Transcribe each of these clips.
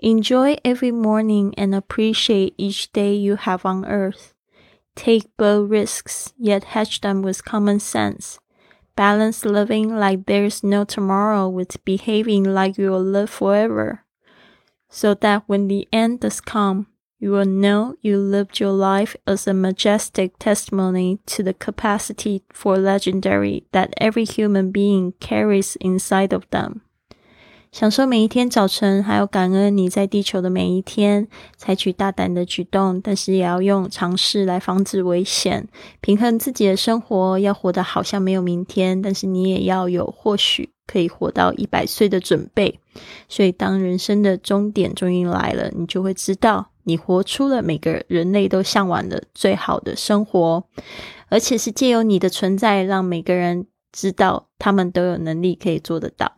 Enjoy every morning and appreciate each day you have on earth. Take bold risks, yet hedge them with common sense. Balance living like there's no tomorrow with behaving like you'll live forever. So that when the end does come, you will know you lived your life as a majestic testimony to the capacity for legendary that every human being carries inside of them. 享受每一天早晨，还有感恩你在地球的每一天。采取大胆的举动，但是也要用尝试来防止危险。平衡自己的生活，要活得好像没有明天，但是你也要有或许可以活到一百岁的准备。所以，当人生的终点终于来了，你就会知道，你活出了每个人类都向往的最好的生活，而且是借由你的存在，让每个人知道他们都有能力可以做得到。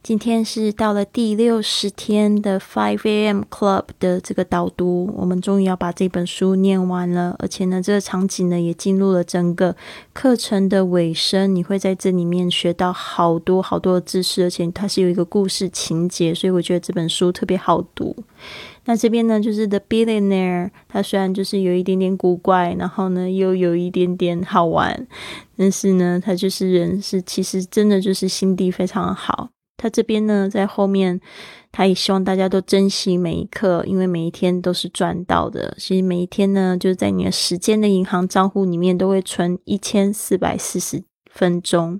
今天是到了第六十天的 Five A.M. Club 的这个导读，我们终于要把这本书念完了，而且呢，这个场景呢也进入了整个课程的尾声。你会在这里面学到好多好多的知识，而且它是有一个故事情节，所以我觉得这本书特别好读。那这边呢，就是 The Billionaire，他虽然就是有一点点古怪，然后呢又有一点点好玩，但是呢，他就是人是其实真的就是心地非常好。他这边呢，在后面，他也希望大家都珍惜每一刻，因为每一天都是赚到的。其实每一天呢，就是在你的时间的银行账户里面都会存一千四百四十分钟。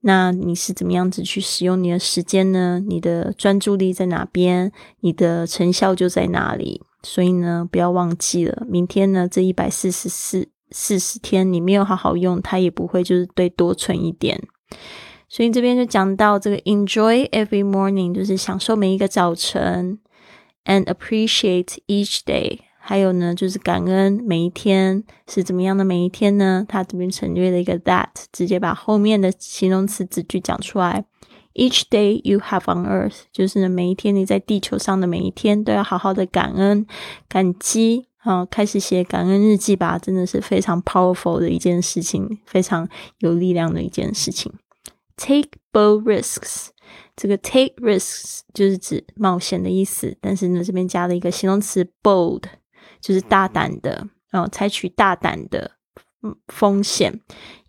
那你是怎么样子去使用你的时间呢？你的专注力在哪边，你的成效就在哪里。所以呢，不要忘记了，明天呢，这一百四十四四十天你没有好好用，它也不会就是对多存一点。所以这边就讲到这个 enjoy every morning，就是享受每一个早晨，and appreciate each day。还有呢，就是感恩每一天是怎么样的每一天呢？它这边省略了一个 that，直接把后面的形容词子句讲出来。Each day you have on earth，就是呢每一天你在地球上的每一天都要好好的感恩、感激。啊，开始写感恩日记吧，真的是非常 powerful 的一件事情，非常有力量的一件事情。Take bold risks，这个 take risks 就是指冒险的意思，但是呢，这边加了一个形容词 bold，就是大胆的，然哦，采取大胆的风险。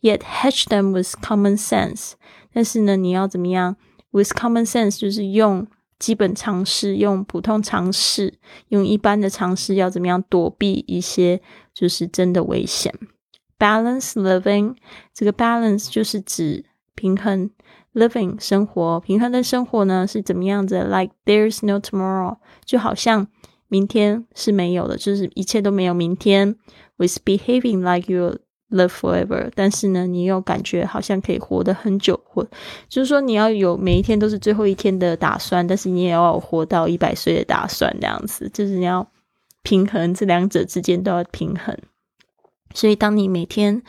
Yet hedge them with common sense，但是呢，你要怎么样？With common sense 就是用基本常识，用普通常识，用一般的常识，要怎么样躲避一些就是真的危险？Balance living，这个 balance 就是指。平衡 living 生活，平衡的生活呢是怎么样子？Like there's no tomorrow，就好像明天是没有的，就是一切都没有明天。With behaving like you live forever，但是呢，你又感觉好像可以活得很久，或就是说你要有每一天都是最后一天的打算，但是你也要活到一百岁的打算，这样子就是你要平衡这两者之间都要平衡。所以当你每天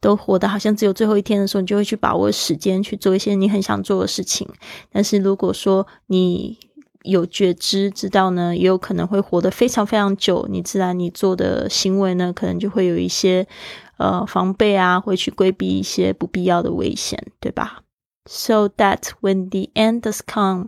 都活得好像只有最后一天的时候，你就会去把握时间去做一些你很想做的事情。但是如果说你有觉知，知道呢，也有可能会活得非常非常久。你自然你做的行为呢，可能就会有一些呃防备啊，会去规避一些不必要的危险，对吧？So that when the end does come，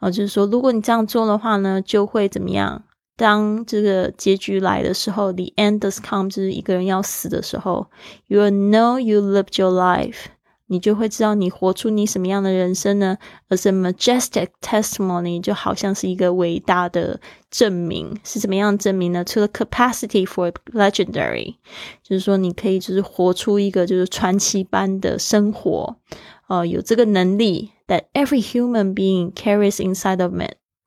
啊，就是说，如果你这样做的话呢，就会怎么样？当这个结局来的时候，the end does come，就是一个人要死的时候，you will know you lived your life，你就会知道你活出你什么样的人生呢？As a majestic testimony，就好像是一个伟大的证明，是怎么样证明呢？To the capacity for legendary，就是说你可以就是活出一个就是传奇般的生活，呃，有这个能力，that every human being carries inside of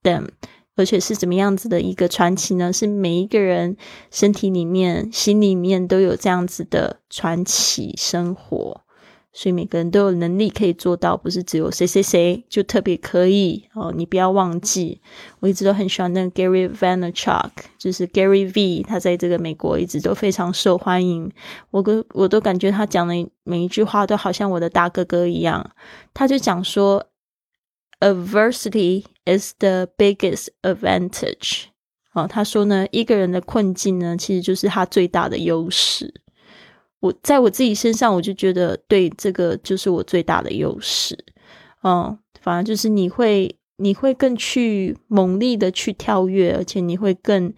them。 而且是怎么样子的一个传奇呢？是每一个人身体里面、心里面都有这样子的传奇生活。所以每个人都有能力可以做到，不是只有谁谁谁就特别可以哦。你不要忘记，我一直都很喜欢那个 Gary Vaynerchuk，就是 Gary V，他在这个美国一直都非常受欢迎。我都我都感觉他讲的每一句话都好像我的大哥哥一样。他就讲说，Adversity is the biggest advantage。哦，他说呢，一个人的困境呢，其实就是他最大的优势。我在我自己身上，我就觉得对这个就是我最大的优势，嗯，反而就是你会你会更去猛力的去跳跃，而且你会更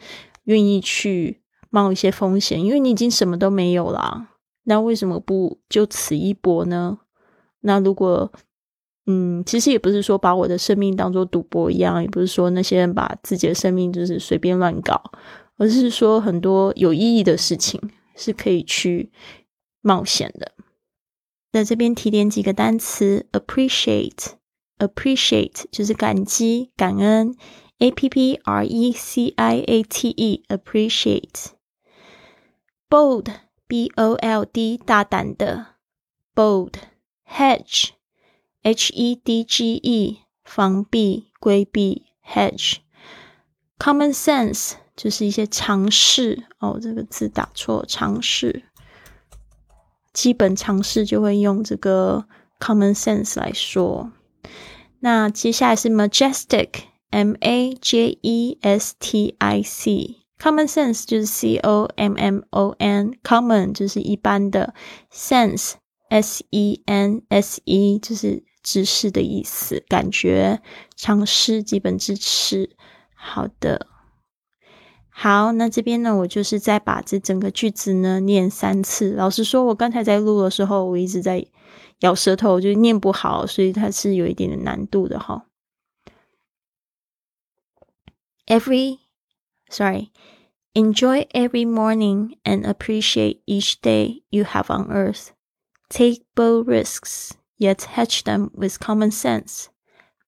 愿意去冒一些风险，因为你已经什么都没有了，那为什么不就此一搏呢？那如果嗯，其实也不是说把我的生命当做赌博一样，也不是说那些人把自己的生命就是随便乱搞，而是说很多有意义的事情。是可以去冒险的。在这边提点几个单词：appreciate，appreciate 就是感激、感恩；a p p r e c i a t e，appreciate。bold，b o l d 大胆的，bold；hedge H E D G E 防避、规避；hedge。common sense。就是一些常识哦，这个字打错，常识，基本常识就会用这个 common sense 来说。那接下来是 majestic，m a j e s t i c，common sense 就是 c o m m o n，common 就是一般的，sense s e n s e 就是知识的意思，感觉尝试，基本知识。好的。好，那这边呢，我就是再把这整个句子呢念三次。老实说，我刚才在录的时候，我一直在咬舌头，就念不好，所以它是有一点点难度的哈。Every, sorry, enjoy every morning and appreciate each day you have on earth. Take bold risks, yet hedge them with common sense.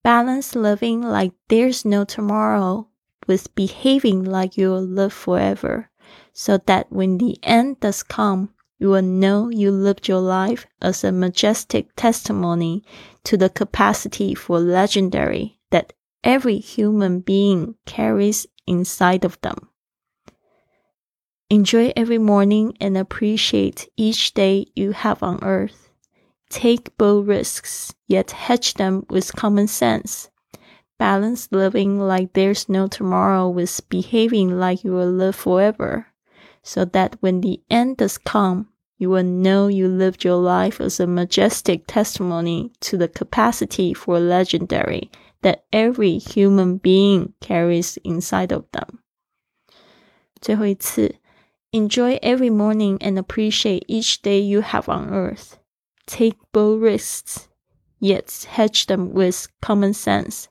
Balance living like there's no tomorrow with behaving like you will live forever, so that when the end does come, you will know you lived your life as a majestic testimony to the capacity for legendary that every human being carries inside of them. Enjoy every morning and appreciate each day you have on earth Take bold risks, yet hedge them with common sense balance living like there's no tomorrow with behaving like you will live forever, so that when the end does come, you will know you lived your life as a majestic testimony to the capacity for legendary that every human being carries inside of them. 最后一次, enjoy every morning and appreciate each day you have on earth. Take bold risks, yet hedge them with common sense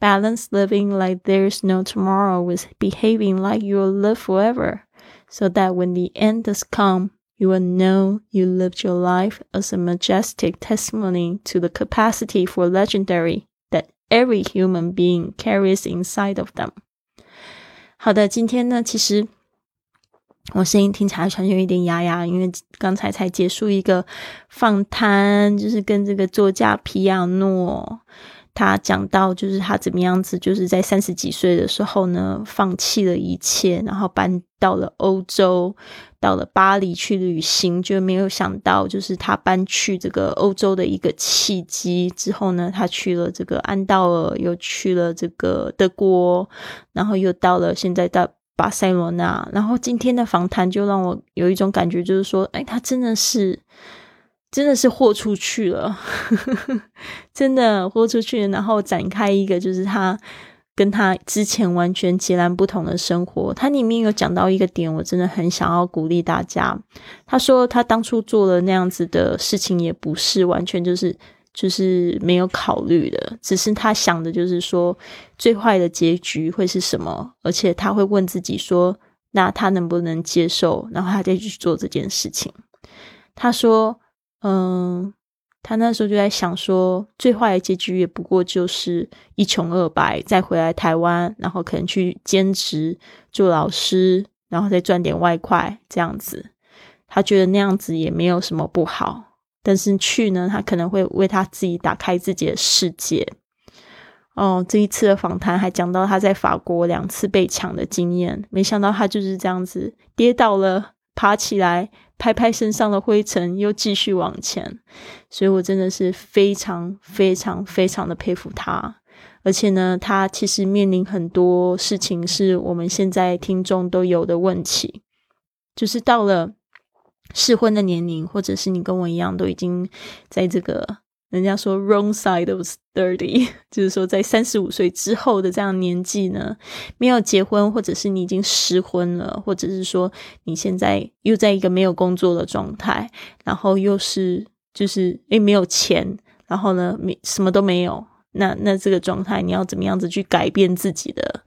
balance living like there's no tomorrow with behaving like you'll live forever, so that when the end does come, you will know you lived your life as a majestic testimony to the capacity for legendary that every human being carries inside of them. 好的，今天呢，其实 我声音听起来好像有一点哑哑，因为刚才才结束一个访谈，就是跟这个作家皮亚诺。他讲到，就是他怎么样子，就是在三十几岁的时候呢，放弃了一切，然后搬到了欧洲，到了巴黎去旅行，就没有想到，就是他搬去这个欧洲的一个契机之后呢，他去了这个安道尔，又去了这个德国，然后又到了现在到巴塞罗那，然后今天的访谈就让我有一种感觉，就是说，哎，他真的是。真的是豁出去了，真的豁出去，然后展开一个就是他跟他之前完全截然不同的生活。他里面有讲到一个点，我真的很想要鼓励大家。他说他当初做了那样子的事情，也不是完全就是就是没有考虑的，只是他想的就是说最坏的结局会是什么，而且他会问自己说，那他能不能接受，然后他再去做这件事情。他说。嗯，他那时候就在想说，最坏的结局也不过就是一穷二白，再回来台湾，然后可能去兼职做老师，然后再赚点外快这样子。他觉得那样子也没有什么不好。但是去呢，他可能会为他自己打开自己的世界。哦，这一次的访谈还讲到他在法国两次被抢的经验，没想到他就是这样子跌倒了，爬起来，拍拍身上的灰尘，又继续往前。所以我真的是非常非常非常的佩服他。而且呢，他其实面临很多事情，是我们现在听众都有的问题，就是到了适婚的年龄，或者是你跟我一样，都已经在这个。人家说 wrong side of thirty，就是说在三十五岁之后的这样年纪呢，没有结婚，或者是你已经失婚了，或者是说你现在又在一个没有工作的状态，然后又是就是诶没有钱，然后呢没什么都没有，那那这个状态你要怎么样子去改变自己的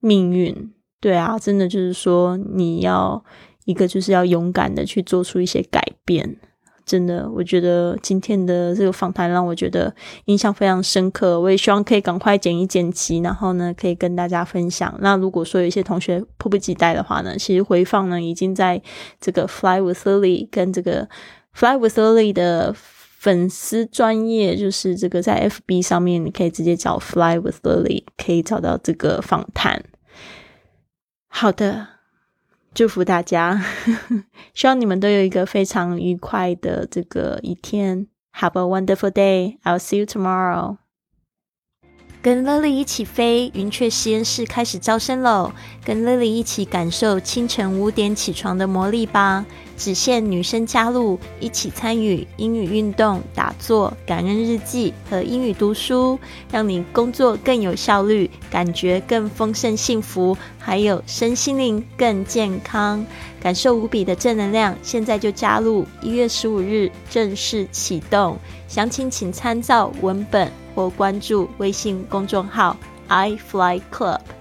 命运？对啊，真的就是说你要一个就是要勇敢的去做出一些改变。真的，我觉得今天的这个访谈让我觉得印象非常深刻。我也希望可以赶快剪一剪辑，然后呢，可以跟大家分享。那如果说有一些同学迫不及待的话呢，其实回放呢已经在这个 Fly with Lily 跟这个 Fly with Lily 的粉丝专业，就是这个在 FB 上面，你可以直接找 Fly with Lily，可以找到这个访谈。好的。祝福大家，希望你们都有一个非常愉快的这个一天。Have a wonderful day. I'll see you tomorrow. 跟 Lily 一起飞，云雀实验室开始招生喽！跟 Lily 一起感受清晨五点起床的魔力吧。只限女生加入，一起参与英语运动、打坐、感恩日记和英语读书，让你工作更有效率，感觉更丰盛幸福，还有身心灵更健康，感受无比的正能量。现在就加入，一月十五日正式启动，详情请参照文本或关注微信公众号 i fly club。